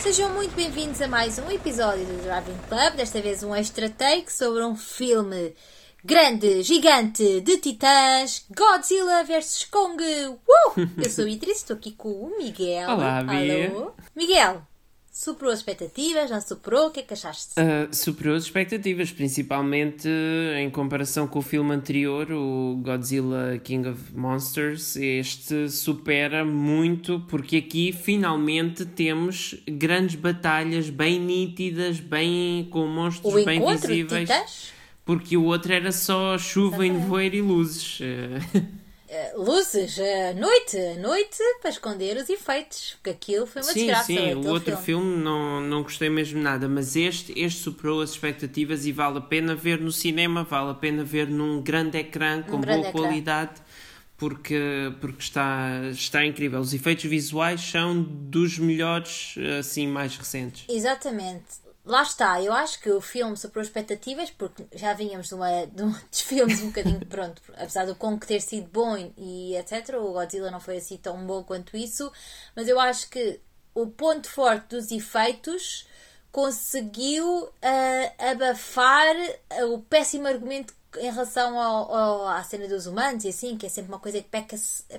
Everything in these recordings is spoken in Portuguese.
Sejam muito bem-vindos a mais um episódio do Driving Club, desta vez um extra take sobre um filme grande, gigante, de titãs, Godzilla vs Kong. Uh! Eu sou a Beatriz, estou aqui com o Miguel. Olá. Alô. Miguel, superou as expectativas, não superou? O que é que achaste? Uh, superou as expectativas, principalmente em comparação com o filme anterior, o Godzilla King of Monsters. Este supera muito, porque aqui finalmente temos grandes batalhas bem nítidas, bem com monstros o bem visíveis. titãs? Porque o outro era só chuva nevoeiro e luzes. Uh, luzes, uh, noite, noite para esconder os efeitos, porque aquilo foi uma sim, desgraça. sim, o outro filme, não, não gostei mesmo nada, mas este, este superou as expectativas e vale a pena ver no cinema, vale a pena ver num grande ecrã com grande boa ecrã. qualidade. Porque, porque está, está incrível. Os efeitos visuais são dos melhores, assim, mais recentes. Exatamente. Lá está, eu acho que o filme superou expectativas porque já vínhamos de, uma, de um dos filmes um bocadinho pronto, apesar do Kong ter sido bom e etc. O Godzilla não foi assim tão bom quanto isso, mas eu acho que o ponto forte dos efeitos conseguiu ah, abafar ah, o péssimo argumento em relação ao, ao- à cena dos humanos e assim, que é sempre uma coisa que peca,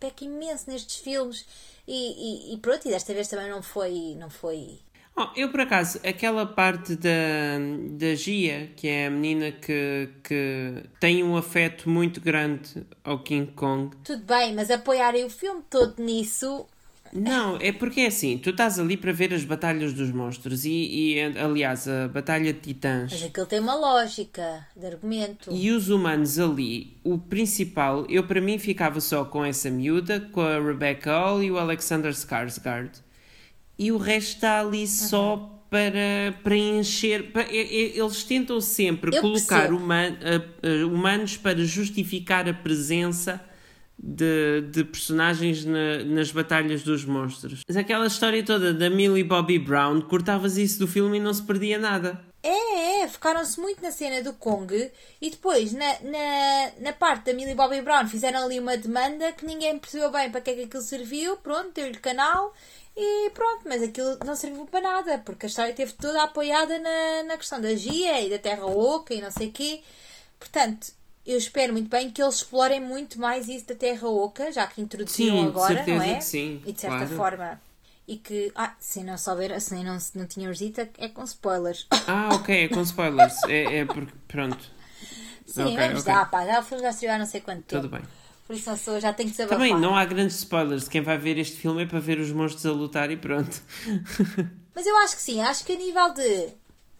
peca imenso nestes filmes. E, e, e pronto, e desta vez também não foi, não foi Oh, eu, por acaso, aquela parte da, da Gia, que é a menina que, que tem um afeto muito grande ao King Kong, Tudo bem, mas apoiarem o filme todo nisso. Não, é porque é assim, tu estás ali para ver as batalhas dos monstros e, e, aliás, a batalha de titãs Mas aquilo tem uma lógica de argumento. e os humanos ali, o principal, eu para mim ficava só com essa miúda, com a Rebecca Hall e o Alexander Skarsgård. E o resto está ali só para preencher. pa- e- eles tentam sempre Eu colocar percebo. huma- a- a- humanos para justificar a presença de, de personagens na- nas batalhas dos monstros. Mas aquela história toda da Millie Bobby Brown, cortavas isso do filme e não se perdia nada. É, é, focaram-se muito na cena do Kong e depois na, na, na parte da Millie Bobby Brown fizeram ali uma demanda que ninguém percebeu bem para que é que aquilo serviu. Pronto, deu-lhe canal e pronto, mas aquilo não serviu para nada porque a história esteve toda apoiada na, na questão da Gia e da Terra Oca e não sei o quê. Portanto, eu espero muito bem que eles explorem muito mais isso da Terra Oca, já que introduziram Sim, agora, não é? sim, E de certa claro. forma. E que, ah, se não souber, se não, não tínhamos dito, é com spoilers. Ah, ok, é com spoilers. é, é porque. Pronto. Sim, Ok, vamos ok. dar, pá. Já o filme já não sei quanto tempo. Tudo bem. Por isso não sou, já tenho que desabafar. Também não há grandes spoilers. Quem vai ver este filme é para ver os monstros a lutar e pronto. Mas eu acho que sim, acho que a nível de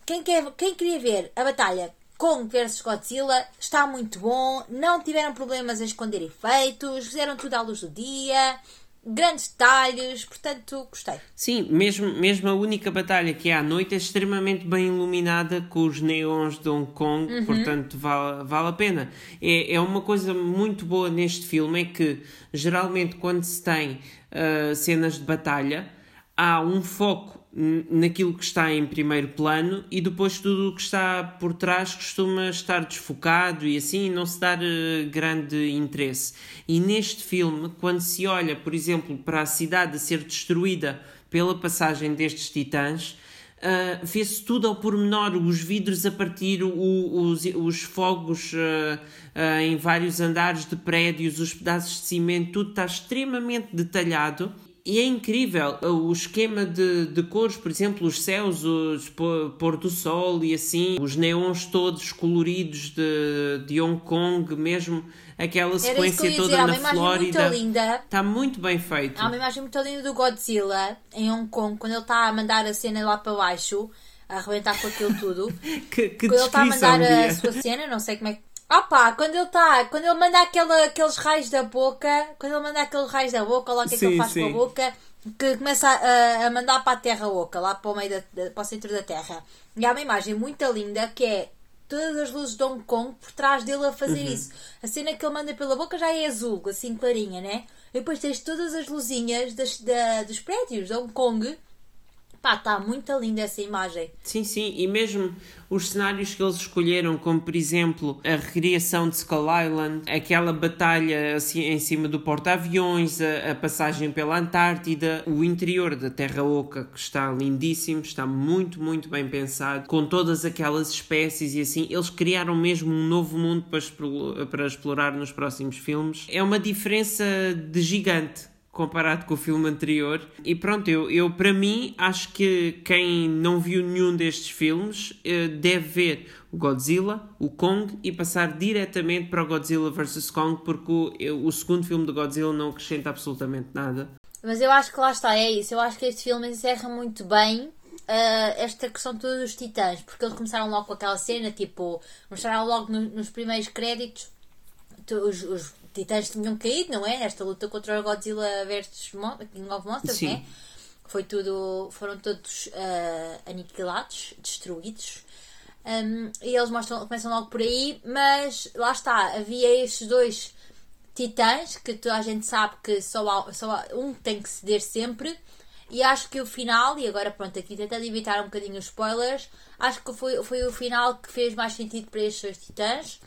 quem, quer, quem queria ver a batalha Kong versus Godzilla está muito bom, não tiveram problemas em esconder efeitos, fizeram tudo à luz do dia, grandes detalhes, portanto gostei. Sim, mesmo, mesmo a única batalha que é à noite é extremamente bem iluminada com os neons de Hong Kong, Uhum. portanto vale, vale a pena. É, é uma coisa muito boa neste filme é que geralmente quando se tem ah, cenas de batalha há um foco naquilo que está em primeiro plano e depois tudo o que está por trás costuma estar desfocado e assim não se dar eh, grande interesse. E neste filme, quando se olha, por exemplo, para a cidade a ser destruída pela passagem destes titãs, Uh, vê-se tudo ao pormenor, os vidros a partir, o- os, os fogos uh, uh, em vários andares de prédios, os pedaços de cimento, tudo está extremamente detalhado. E é incrível uh, o esquema de, de cores, por exemplo, os céus, os pô- pôr do sol e assim, os neons todos coloridos de, de Hong Kong, mesmo aquela sequência ia dizer, toda na Flórida. muito linda. Está muito bem feito. Há uma imagem muito linda do Godzilla em Hong Kong, quando ele está a mandar a cena lá para baixo, a arrebentar com aquilo tudo. Que, que quando ele está a mandar a sua cena, não sei como é que. Opa, quando ele está, quando ele manda aquele, aqueles raios da boca, quando ele manda aqueles raios da boca, lá o que é que ele Sim, faz com a sim. boca, que começa a, a mandar para a terra oca, lá para o meio da- para o centro da terra. E há uma imagem muito linda que é todas as luzes de Hong Kong por trás dele a fazer Uhum. isso. A cena que ele manda pela boca já é azul, assim clarinha, né? E depois tens todas as luzinhas das, da- dos prédios de Hong Kong Pá, está muito linda essa imagem. Sim, sim, e mesmo os cenários que eles escolheram, como por exemplo a recriação de Skull Island, aquela batalha assim, em cima do porta-aviões, a, a, passagem pela Antártida, o interior da Terra Oca, que está lindíssimo, está muito, muito bem pensado, com todas aquelas espécies e assim, eles criaram mesmo um novo mundo para, para explorar nos próximos filmes. É uma diferença de gigante comparado com o filme anterior. E pronto, eu, eu para mim acho que quem não viu nenhum destes filmes eh, deve ver o Godzilla, o Kong e passar diretamente para o Godzilla vs Kong, porque o, o segundo filme do Godzilla não acrescenta absolutamente nada. Mas eu acho que lá está, é isso. Eu acho que este filme encerra muito bem Uh, esta questão toda dos titãs, porque eles começaram logo com aquela cena, tipo, mostraram logo no, nos primeiros créditos os, os, titãs tinham caído, não é? Nesta luta contra o Godzilla vs King of Monsters, Sim. é? Foi tudo, foram todos uh, aniquilados, destruídos. Um, e eles mostram, começam logo por aí, mas lá está, havia estes dois titãs que toda a gente sabe que só, há, só há, um tem que ceder sempre. E acho que o final, e agora pronto, aqui tentando evitar um bocadinho os spoilers, acho que foi, foi o final que fez mais sentido para estes dois titãs.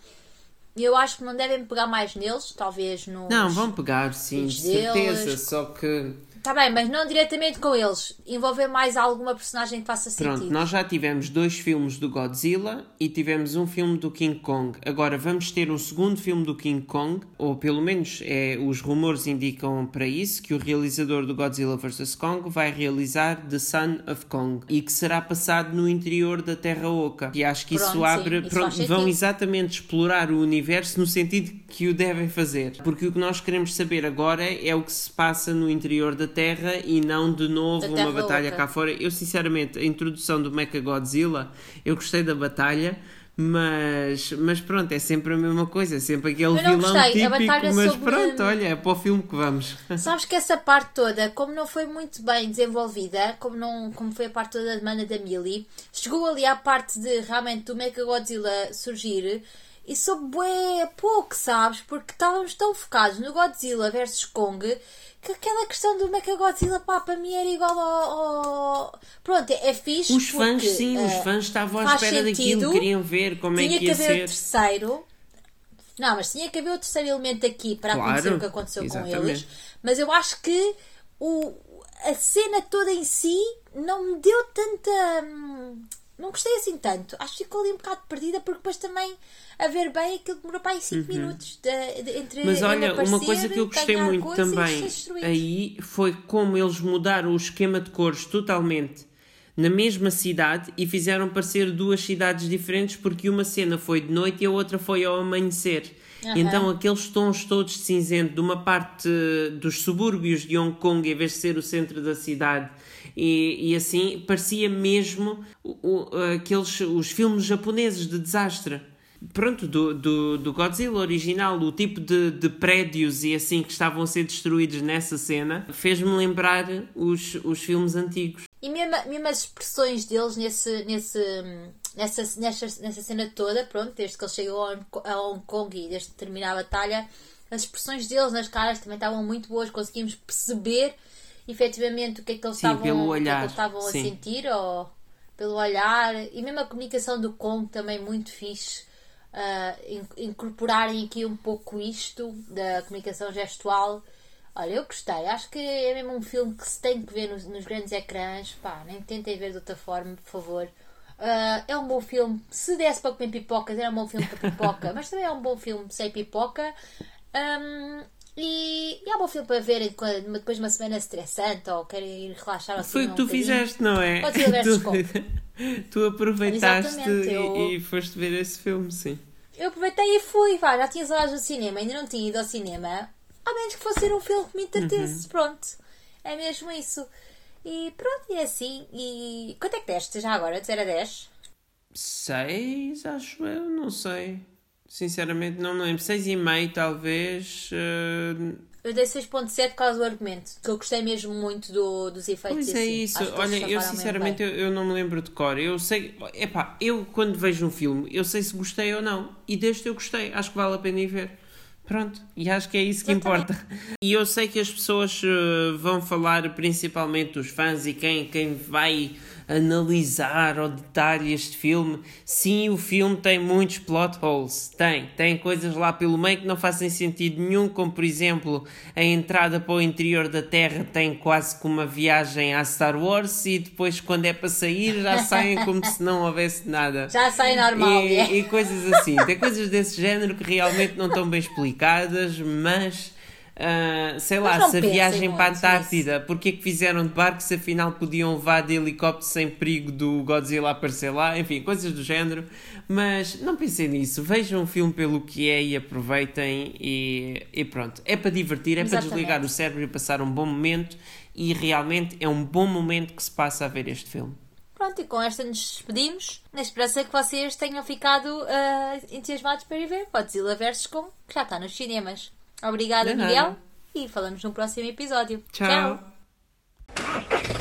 Eu acho que não devem pegar mais neles, talvez no. Não, vão pegar, sim, de certeza. Deles. Só que Está bem, mas não diretamente com eles. Envolver mais alguma personagem que faça sentido. Pronto, nós já tivemos dois filmes do Godzilla e tivemos um filme do King Kong. Agora vamos ter um segundo filme do King Kong, ou pelo menos é, os rumores indicam para isso, que o realizador do Godzilla vs. Kong vai realizar The Son of Kong e que será passado no interior da Terra Oca. E acho que isso pronto, abre. Sim, pronto, isso vão exatamente explorar o universo no sentido que o devem fazer. Porque o que nós queremos saber agora é o que se passa no interior da Terra e não de novo uma batalha cá fora. Eu, sinceramente, a introdução do Mecha Godzilla, eu gostei da batalha. Mas, mas pronto, é sempre a mesma coisa, é sempre aquele vilão gostei. típico, mas sobre... pronto, olha, é para o filme que vamos. Sabes que essa parte toda, como não foi muito bem desenvolvida, como, não, como foi a parte toda da demanda da Millie, chegou ali à parte de realmente do Mecha Godzilla surgir e soube bué pouco, sabes? Porque estávamos tão focados no Godzilla vs Kong que aquela questão do Mechagodzilla, pá, para mim era igual ao. ao... Pronto, é fixe. Os fãs, porque, sim, uh, os fãs estavam à espera sentido, daquilo, queriam ver como é que ia ser. Tinha que haver o terceiro. Não, mas tinha que haver o terceiro elemento aqui para claro, acontecer o que aconteceu exatamente. com eles. Mas eu acho que o, a cena toda em si não me deu tanta. Hum, não gostei assim tanto. Acho que ficou ali um bocado perdida, porque depois também a ver bem aquilo demorou para aí 5 uhum. minutos de, de, entre Mas olha, aparecer, uma coisa que eu gostei muito também aí foi como eles mudaram o esquema de cores totalmente na mesma cidade e fizeram parecer duas cidades diferentes porque uma cena foi de noite e a outra foi ao amanhecer. Uhum. Então aqueles tons todos de cinzento de uma parte dos subúrbios de Hong Kong em vez de ser o centro da cidade e, e assim parecia mesmo o, o, aqueles os filmes japoneses de desastre pronto, do, do, do, Godzilla original, o tipo de, de prédios e assim que estavam a ser destruídos nessa cena, fez-me lembrar os, os filmes antigos. E mesmo, mesmo as expressões deles nesse, nesse, nessa, nessa, nessa cena toda, pronto, desde que ele chegou a Hong Kong e desde que terminou a batalha, as expressões deles nas caras também estavam muito boas, conseguimos perceber efetivamente o que é que eles Sim, estavam, o que é que estavam a sentir ou pelo olhar e mesmo a comunicação do Kong também muito fixe uh, incorporarem aqui um pouco isto da comunicação gestual. Olha, eu gostei. Acho que é mesmo um filme que se tem que ver nos, nos grandes ecrãs. Pá, nem tentem ver de outra forma, por favor. Uh, é um bom filme. Se desse para comer pipocas, era um bom filme para pipoca. mas também é um bom filme sem pipoca. Um, e, e é um bom filme para ver depois de uma semana estressante ou querem ir relaxar assim. Foi o que tu fizeste, não é? Pode ser tu... tu aproveitaste eu... e, e, foste ver esse filme, sim. Eu aproveitei e fui, vá, já tinha horas do cinema, ainda não tinha ido ao cinema, a menos que fosse um filme que me entretesse, uhum. pronto. É mesmo isso. E pronto, e é assim. E quanto é que deste já agora? De 0 a 10? 6, acho eu, não sei. Sinceramente, não me lembro. 6,5 talvez. Uh... Eu dei 6.7 por causa do argumento, que eu gostei mesmo muito do, dos efeitos. Pois é assim. isso. Olha, eu sinceramente eu, eu, não me lembro de cor. Eu sei, epá, eu quando vejo um filme, eu sei se gostei ou não. E deste eu gostei. Acho que vale a pena ir ver. Pronto, e acho que é isso que importa. E eu sei que as pessoas uh, vão falar, principalmente os fãs e quem, quem vai analisar ao detalhe este filme. Sim, o filme tem muitos plot holes. Tem. Tem coisas lá pelo meio que não fazem sentido nenhum, como por exemplo a entrada para o interior da Terra tem quase como uma viagem à Star Wars e depois quando é para sair já saem como se não houvesse nada. Já sai normal. E, é. e coisas assim. Tem coisas desse género que realmente não estão bem explicadas, mas Uh, sei lá, se a viagem para a Antártida, porque é que fizeram de barco se afinal podiam levar de helicóptero sem perigo do Godzilla aparecer lá, enfim, coisas do género. Mas não pensem nisso, vejam o filme pelo que é e aproveitem e, e pronto. É para divertir, é Exatamente. para desligar o cérebro e passar um bom momento e realmente é um bom momento que se passa a ver este filme. Pronto, e com esta nos despedimos, na esperança que vocês tenham ficado uh, entusiasmados para ir ver Godzilla vs. Kong, que já está nos cinemas. Obrigada, Miguel. E falamos no próximo episódio. Tchau. Tchau.